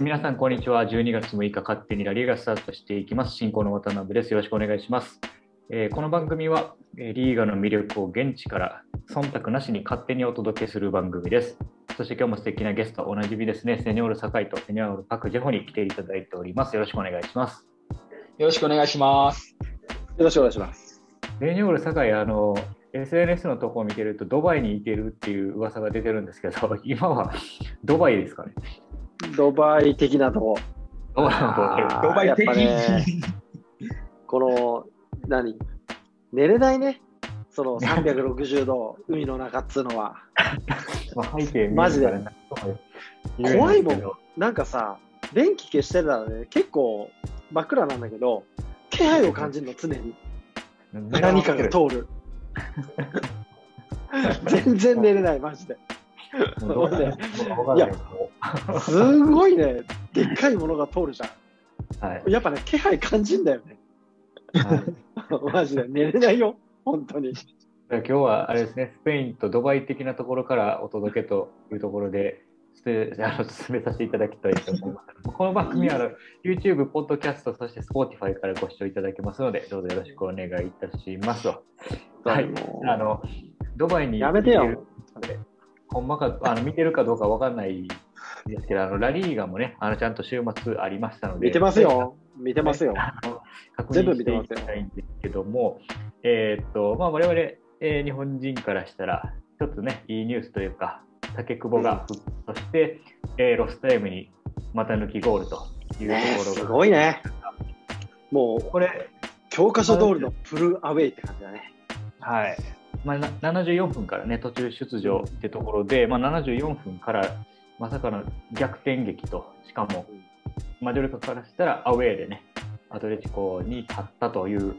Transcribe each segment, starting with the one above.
皆さん、こんにちは。12月6日、勝手にラリーがスタートしていきます。進行の渡辺です。よろしくお願いします。えーこの番組は、えーリーガの魅力を現地から忖度なしに勝手にお届けする番組です。そして今日も素敵なゲスト、おなじみですね、セニョール酒井とセニョールパクジェホに来ていただいております。よろしくお願いします。よろしくお願いします。よろしくお願いします。セニョール酒井、あの、SNS のとこを見てると、ドバイに行けるっていう噂が出てるんですけど、今はドバイですかね。ドバイ的なとこ。ドバイ的やっぱね この、何？寝れないね。その360度海の中っつうのは。マジで怖いもん。なんかさ、電気消してたらね、結構真っ暗なんだけど、気配を感じるの、常に。何かが通る。全然寝れない、マジで。いけどすごいね、でっかいものが通るじゃはいん。やっぱね、気配感じんだよね。はい マジで。寝れないよ、本当に。今日はあれですね、スペインとドバイ的なところからお届けというところで、あの進めさせていただきたいと思います。この番組はあの YouTube、ポッドキャスト、そして Spotify からご視聴いただけますので、どうぞよろしくお願いいたします。はい、あのドバイにやめてよほんまかあの見てるかどうかわかんないですけど、あのラリーガもね、あのちゃんと週末ありましたので、見てますよ。見てますよ。確全部認していきたいんですけども、えーっと、まあ、我々、えー日本人からしたら、一つね、いいニュースというか、竹久保が復帰として、えーロスタイムに股抜きゴールというねところが、すごいね。もう、これ、教科書通りのプルアウェイって感じだね。はい。まあ、な74分からね、途中出場ってところで、まあ、74分からまさかの逆転劇と、しかも、マジョルカからしたらアウェーでね、アトレティコに勝ったという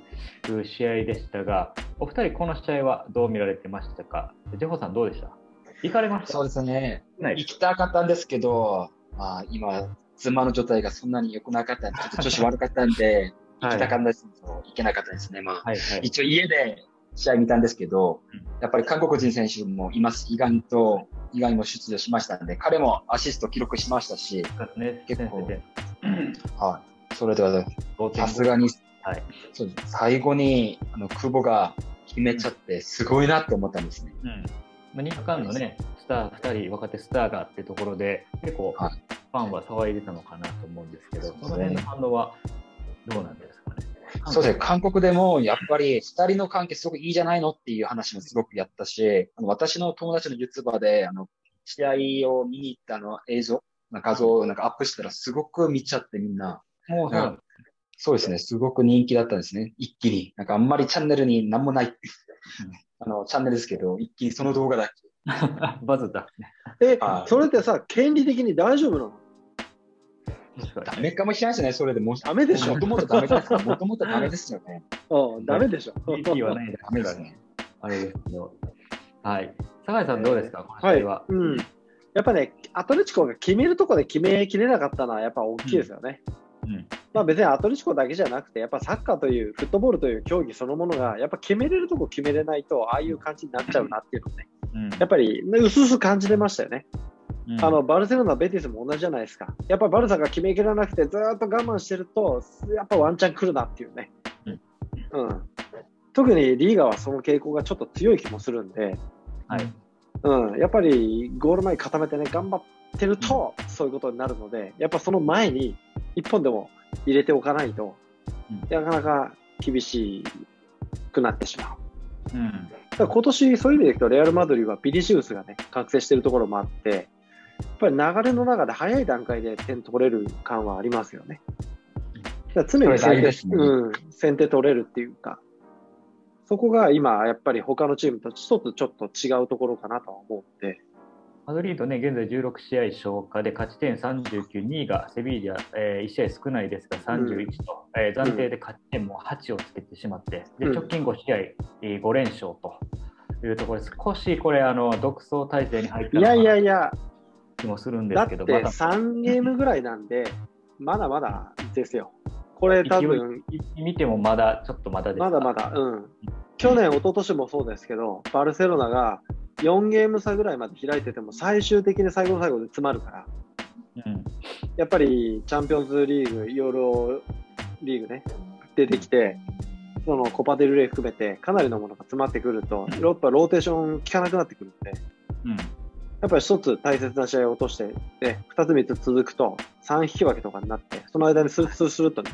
試合でしたが、お二人、この試合はどう見られてましたか？ジェホさん、どうでした？行かれました？そうですね。行きたかったんですけど、まあ、今、妻の状態がそんなに良くなかったんで、ちょっと調子悪かったんで、行きたかったんですけど、行けなかったですね。まあ、はいはい。一応家で試合見たんですけどうん、やっぱり韓国人選手もいます。意外と、意外も出場しましたんで、彼もアシスト記録しましたし、ね、結構。はい。それでは、さすがに、はい。そうです。最後に、あの、久保が決めちゃって、すごいなって思ったんですね。うん。まあ、日韓のね、スター2人、若手スターがってところで、結構、フはい。ァンは騒いでたのかなと思うんですけど、そうですね。その辺の反応はどうなんですか？ね。そうですね、韓国でもやっぱり二人の関係すごくいいじゃないのっていう話もすごくやったし、あの私の友達の YouTuber で、あの、試合を見に行ったあの映像、画像をなんかアップしたらすごく見ちゃってみんな。もうそうですね、すごく人気だったんですね。一気に。なんかあんまりチャンネルになんもない。あの、チャンネルですけど、一気にその動画だけ。バズった。えは、いそれってさ、権利的に大丈夫なの？ダメかもしれないですね、それでも。ダメでしょもともとダメです。もともとダメですよね。うん、ダメでしょ。に。DP はないダメですね。あれですけど。はい。酒井さんどうですか、このはい、試合は。うん。やっぱね、アトレチコが決めるとこで決めきれなかったのは、やっぱ大きいですよね。うんまあ別にアトレチコだけじゃなくて、やっぱサッカーという、フットボールという競技そのものが、やっぱ決めれるとこ決めれないと、ああいう感じになっちゃうなっていうのをね、うんやっぱり、うすうす感じてましたよね。うんあのバルセロナ、ベティスも同じじゃないですか。やっぱバルサが決めきらなくてずーっと我慢してると、やっぱワンチャン来るなっていうね。うん特にリーガはその傾向がちょっと強い気もするんで、はい。うん、やっぱりゴール前固めてね、頑張ってると、そういうことになるので、やっぱその前に一本でも入れておかないと、うんなかなか厳しくなってしまう。うん。だから今年、そういう意味でいくと、レアル・マドリーはビニシウスがね、覚醒してるところもあって、やっぱり流れの中で早い段階で点取れる感はありますよね。だ常に先手,、ね。うん、先手取れるっていうか、そこが今、やっぱり他のチームと一つちょっと違うところかなとは思うんで、マドリードね、現在16試合消化で勝ち点39、2位がセビージャ、え1試合少ないですが31と、えー暫定で勝ち点も8をつけてしまって、でうん。直近5試合、えー5連勝というところで、少しこれ、あの独走体制に入ったいやいやいや、気もするんですけど、まだ。3ゲームぐらいなんで、まだまだですよ。これ多分、見てもまだちょっとまだですか？まだまだ、うん。去年、一昨年もそうですけど、バルセロナが4ゲーム差ぐらいまで開いてても、最終的に最後の最後で詰まるから、うん。やっぱりチャンピオンズリーグ、ヨーロリーグね、出てきて、そのコパデルレイ含めて、かなりのものが詰まってくると、やっぱローテーション効かなくなってくるんで、うん。やっぱり一つ大切な試合を落として、で、二つ三つ続くと、3引き分けとかになって、その間にスルスルスルっとね、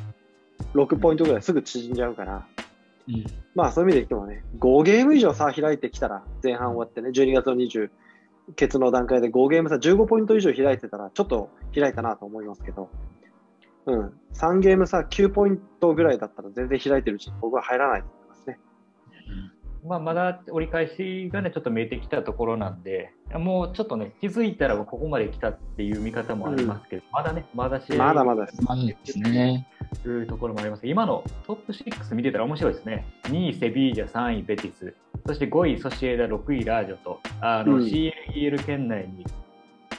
6ポイントぐらいすぐ縮んじゃうから、うん。まあそういう意味で言ってもね、5ゲーム以上差開いてきたら、前半終わってね、12月の20、ケツの段階で5ゲーム差、15ポイント以上開いてたら、ちょっと開いたなと思いますけど、うん、3ゲーム差9ポイントぐらいだったら全然開いてるうちに僕は入らないまあ、まだ折り返しがね、ちょっと見えてきたところなんで、もうちょっとね、気づいたらここまで来たっていう見方もありますけど、まだね、まだ試合まだまだです。ね。というところもあります今のトップ6見てたら面白いですね。2位、セビージャ、3位、ベティス、そして5位、ソシエダ、6位、ラージョと、あのうん CLEL 圏内に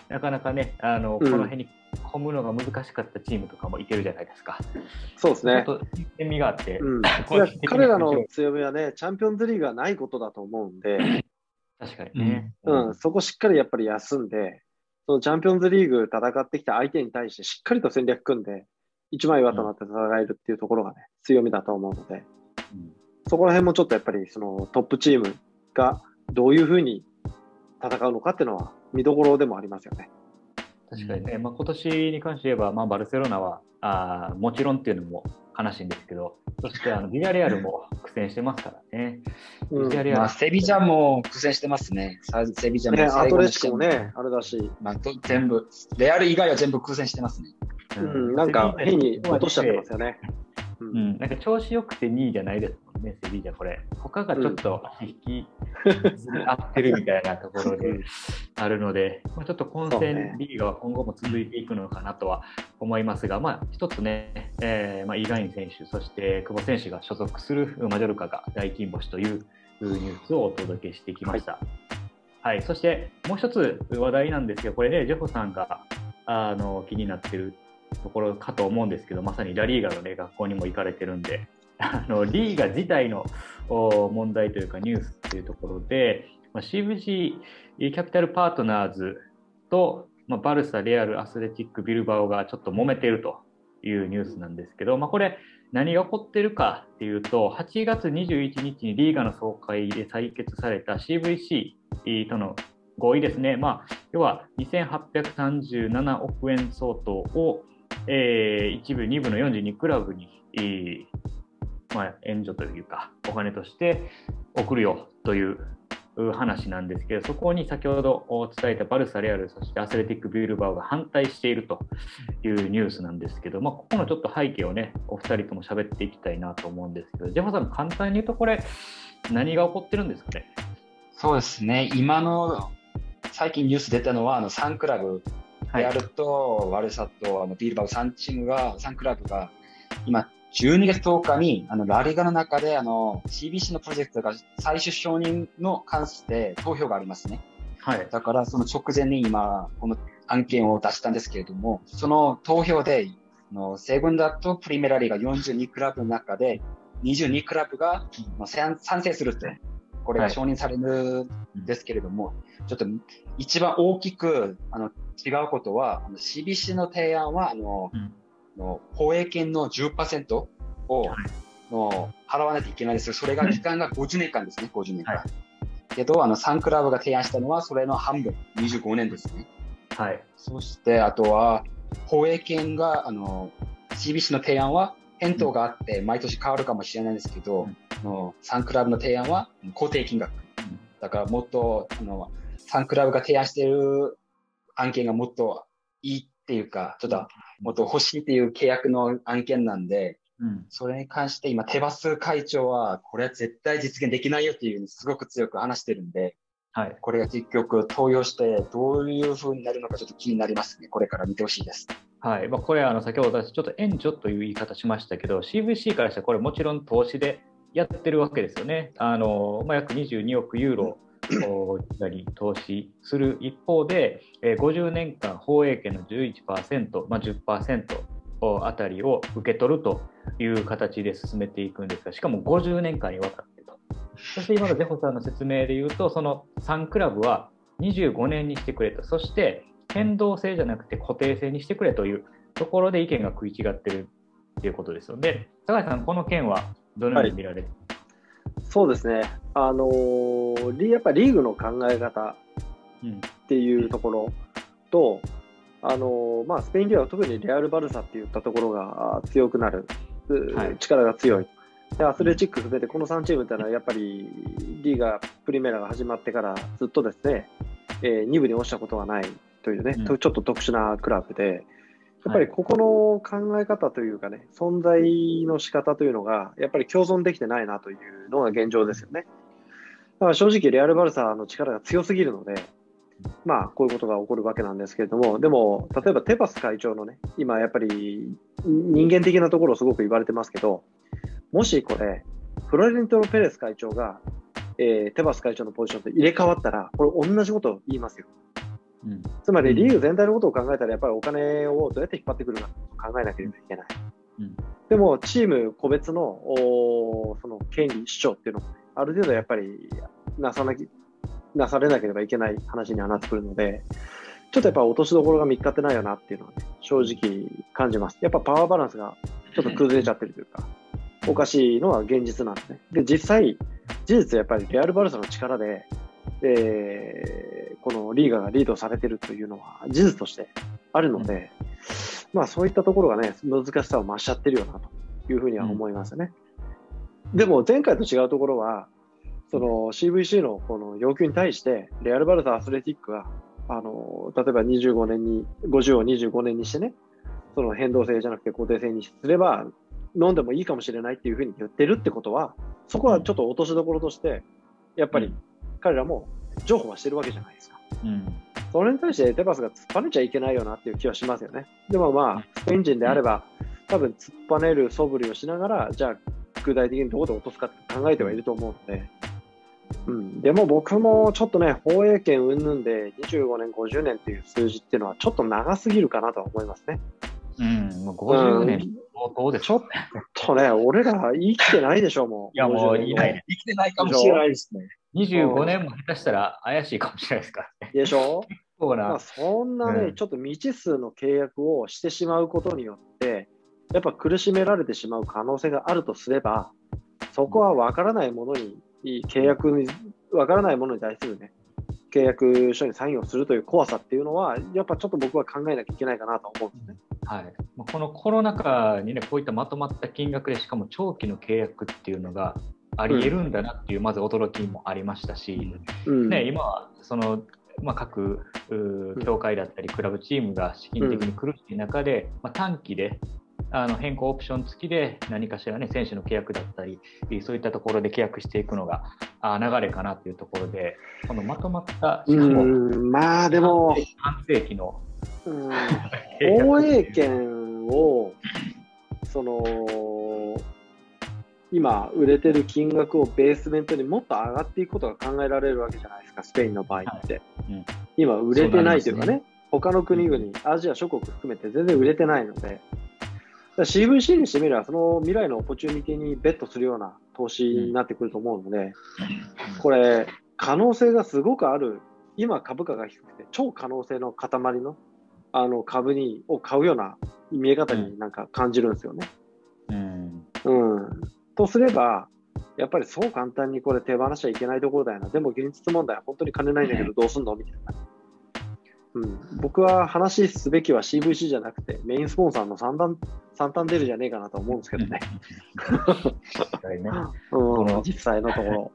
なかなかね、あのこうんの辺に込むのが難しかったチームとかもいけるじゃないですか。そうですねち。ょっと新鮮味があって、うん、彼らの強みはね、チャンピオンズリーグがないことだと思うんで、確かにね。うん、そこしっかりやっぱり休んで、そのチャンピオンズリーグ戦ってきた相手に対してしっかりと戦略組んで、一枚岩となって戦えるっていうところがね、強みだと思うので、うんそこら辺もちょっとやっぱりそのトップチームがどういうふうに戦うのかっていうのは見どころでもありますよね。確かにね、まあ、今年に関して言えば、まあ、バルセロナはあーもちろんっていうのも悲しいんですけど、そしてあのビリアレアルも苦戦してますからね。うん。ビリアレアル。まあ、セビジャも苦戦してますね。さセビジャもね、アトレコも。ね、あれだし、まあ、と全部、レアル以外は全部苦戦してますね。うん、なんか変に落としちゃってますよね。ううん。ん、なんか調子よくて2位じゃないですもんね、セビージャ、これ。他がちょっと足引きずり合ってるみたいなところであるので、まあ、ちょっと混戦リーガは今後も続いていくのかなとは思いますが、まあ、一つね、えーまあ、イーガイン選手、そして久保選手が所属するマジョルカが大金星というニュースをお届けしてきました。はい、そしてもう一つ話題なんですが、これね、ジョホさんがあの気になってるところかと思うんですけど、まさにラリーガの、ね、学校にも行かれてるんで、あのリーガ自体の問題というかニュースというところで、まあ、CVC キャピタルパートナーズと、まあ、バルサ、レアル、アスレチック、ビルバオがちょっと揉めてるというニュースなんですけど、まあ、これ、何が起こってるかっていうと、8月21日にリーガの総会で採決された CVC との合意ですね、まあ、要は2837億円相当を、えー、1部、2部の42クラブに、えーまあ、援助というか、お金として送るよという話なんですけど、そこに先ほど伝えたバルサ・レアル、そしてアスレティック・ビールバオが反対しているというニュースなんですけど、まあ、ここのちょっと背景をね、お二人とも喋っていきたいなと思うんですけど、ジェファさん、簡単に言うと、これ、何が起こってるんですかね？そうですね、今の最近ニュース出たのは、あの3クラブ、レアルとワルサとあのビルバオ3チームが、3クラブが、今、12月10日にあのラリガの中であの CBC のプロジェクトが最終承認の関して投票がありますね。はい。だからその直前に今、この案件を出したんですけれども、その投票で、あのセグンダとプリメラリーが42クラブの中で、22クラブが賛成すると。これが承認されるんですけれども、ちょっと一番大きくあの違うことは、CBC の提案は、あの、うん。の放映権の10%を、の払わないといけないんです。けど、それが期間が50年間ですね、50年間。はい。けど、あの、3クラブが提案したのは、それの半分、25年ですね。はい。そして、あとは、放映権が、あの、CBC の提案は、返答があって、毎年変わるかもしれないんですけど、うんあの3クラブの提案は固定金額。だから、もっと、あの、3クラブが提案している案件がもっといいっていうか、ちょっと、もっと欲しいっていう契約の案件なんで、うん。それに関して今、テバス会長は、これは絶対実現できないよっていうふうにすごく強く話してるんで、はい。これが結局投与してどういうふうになるのかちょっと気になりますね。これから見てほしいです。はいまあ、これあの先ほど私ちょっと援助という言い方しましたけど CVC からしたらこれもちろん投資でやってるわけですよね。あのまあ、約22億ユーロをに投資する一方で、えー50年間放映権の11%、まあ、10%あたりを受け取るという形で進めていくんですがしかも50年間にわたってと。そして今のゼホさんの説明で言うとその3クラブは25年にしてくれとそして変動制じゃなくて固定制にしてくれというところで意見が食い違ってるっていうことですよね。高橋さん、この件はどのように見られて、はい、そうですね、あのー、やっぱりリーグの考え方っていうところと、うん、あのー、まあ、スペインリーグは特にレアル・バルサっていったところが強くなる、はい、力が強い。でアスレチック含めてこの3チームというのはやっぱりリーガプリメラが始まってからずっとですね、えー、2部に落ちたことがないというね、うん、ちょっと特殊なクラブで、やっぱりここの考え方というかね、存在の仕方というのが、やっぱり共存できてないなというのが現状ですよね。だから正直、レアル・バルサの力が強すぎるので、まあ、こういうことが起こるわけなんですけれども、でも、例えばテパス会長のね、今やっぱり人間的なところをすごく言われてますけど、もしこれ、フロレントのペレス会長が、えー、テバス会長のポジションと入れ替わったら、これ同じことを言いますよ。うん、つまりリーグ全体のことを考えたら、やっぱりお金をどうやって引っ張ってくるか考えなければいけない。うん、でも、チーム個別のおその権利主張っていうのも、ね、ある程度やっぱりなさなきなされなければいけない話にはなってくるので、ちょっとやっぱ落としどころが見つかってないよなっていうのは、ね、正直感じます。やっぱパワーバランスがちょっと崩れちゃってるというか、おかしいのは現実なんですね。で、実際、事実やっぱりレアル・バルサの力で、えー、このリーガがリードされてるというのは事実としてあるので、うん、まあそういったところがね、難しさを増しちゃってるよなというふうには思いますね。うん、でも前回と違うところは、その CVC のこの要求に対して、レアル・バルサ・アスレティックが、あの、例えば25年に、50を25年にしてね、その変動性じゃなくて固定性にすれば、飲んでもいいかもしれないっていうふうに言ってるってことは、そこはちょっと落としどころとして、やっぱり彼らも譲歩はしてるわけじゃないですか。うん、それに対してテパスが突っぱねちゃいけないよなっていう気はしますよね。でもまあ、スペイン人であれば、多分突っぱねる素振りをしながら、じゃあ、具体的にどこで落とすかって考えてはいると思うので、うん、でも僕もちょっとね、放映権云々で25年、50年っていう数字っていうのはちょっと長すぎるかなと思いますね。うん、もう50年相当です、ね、ちょっとね、俺ら生きてないでしょ、もう。いや、もういない、生きてないかもしれないですね。25年も下手したら怪しいかもしれないですからね。でしょ？そうな、まあ、そんなね、うん、ちょっと未知数の契約をしてしまうことによって、やっぱ苦しめられてしまう可能性があるとすれば、そこは分からないものに、契約に、分からないものに対するね、契約書にサインをするという怖さっていうのは、やっぱちょっと僕は考えなきゃいけないかなと思うんですね。はい、このコロナ禍にね、こういったまとまった金額で、しかも長期の契約っていうのがありえるんだなっていう、まず驚きもありましたし、うん、ね、今はその、まあ、各協会だったり、クラブチームが資金的に苦しい中で、まあ、短期であの変更オプション付きで何かしらね選手の契約だったりそういったところで契約していくのがあ流れかなというところでこのまとまったしかもまあでも半世紀の放映権をその今売れてる金額をベースメントにもっと上がっていくことが考えられるわけじゃないですかスペインの場合って、はい。うん、今売れてないというかね、ね、他の国々、アジア諸国含めて全然売れてないので。CVC にしてみれば、その未来のオポチュニティにベットするような投資になってくると思うので、これ、可能性がすごくある、今株価が低くて、超可能性の塊のあの株にを買うような見え方になんか感じるんですよね。うん。うん。とすれば、やっぱりそう簡単にこれ手放しちゃいけないところだよな。でも現実問題は本当に金ないんだけどどうすんの？みたいな。うん、僕は話すべきは CVC じゃなくて、メインスポンサーの三段三段出るじゃねえかなと思うんですけどね。ね うん、実際のところ。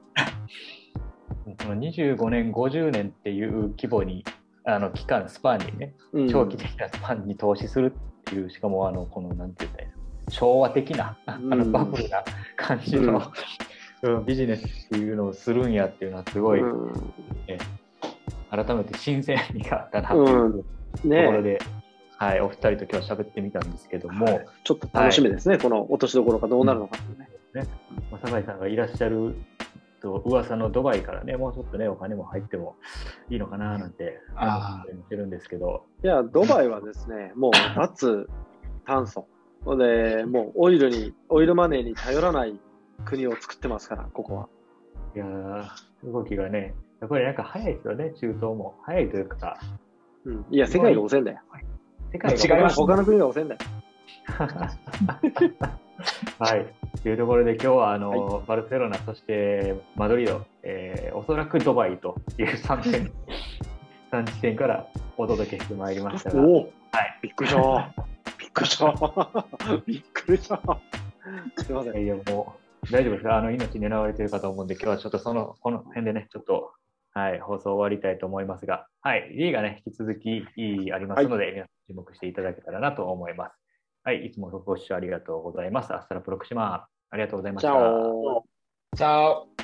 この25年、50年っていう規模に、あの期間、スパンにね、長期的なスパンに投資するっていう、しかも、あの、この、なんて言ったらいい昭和的な、あのバブルな感じの、うん、ビジネスっていうのをするんやっていうのは、すごい、うん。ね、改めて新鮮味があったなというところで、はい、お二人と今日喋ってみたんですけども、はい、ちょっと楽しみですね、はい、この落としどころがどうなるのかね。うん、ね。まあ、酒井さんがいらっしゃると噂のドバイからね、もうちょっとね、お金も入ってもいいのかななんて思ってるんですけど。いや、ドバイはですね、もう脱炭素で、もうオイルに、オイルマネーに頼らない国を作ってますから、ここは。いや動きがね、やっぱりなんか早いですよね、中東も。早いというか。うん、いや、世界が汚染だよ。世界違います他の国が遅いんだよ。はい。というところで今日はあの、バルセロナ、そしてマドリード、えーおそらくドバイという3点、3地点からお届けしてまいりましたが、おお、はいびっくりした。びっくりした。びっくりした。すいません。いやもう大丈夫ですかあの命狙われてるかと思うんで、今日はちょっとその、この辺でね、ちょっと、はい、放送終わりたいと思いますが、はい、リーがね、引き続きありますので、皆さん注目していただけたらなと思います。はい、いつもご視聴ありがとうございます。アスタラプロクシマ、ありがとうございましチた。ャオ。チャオ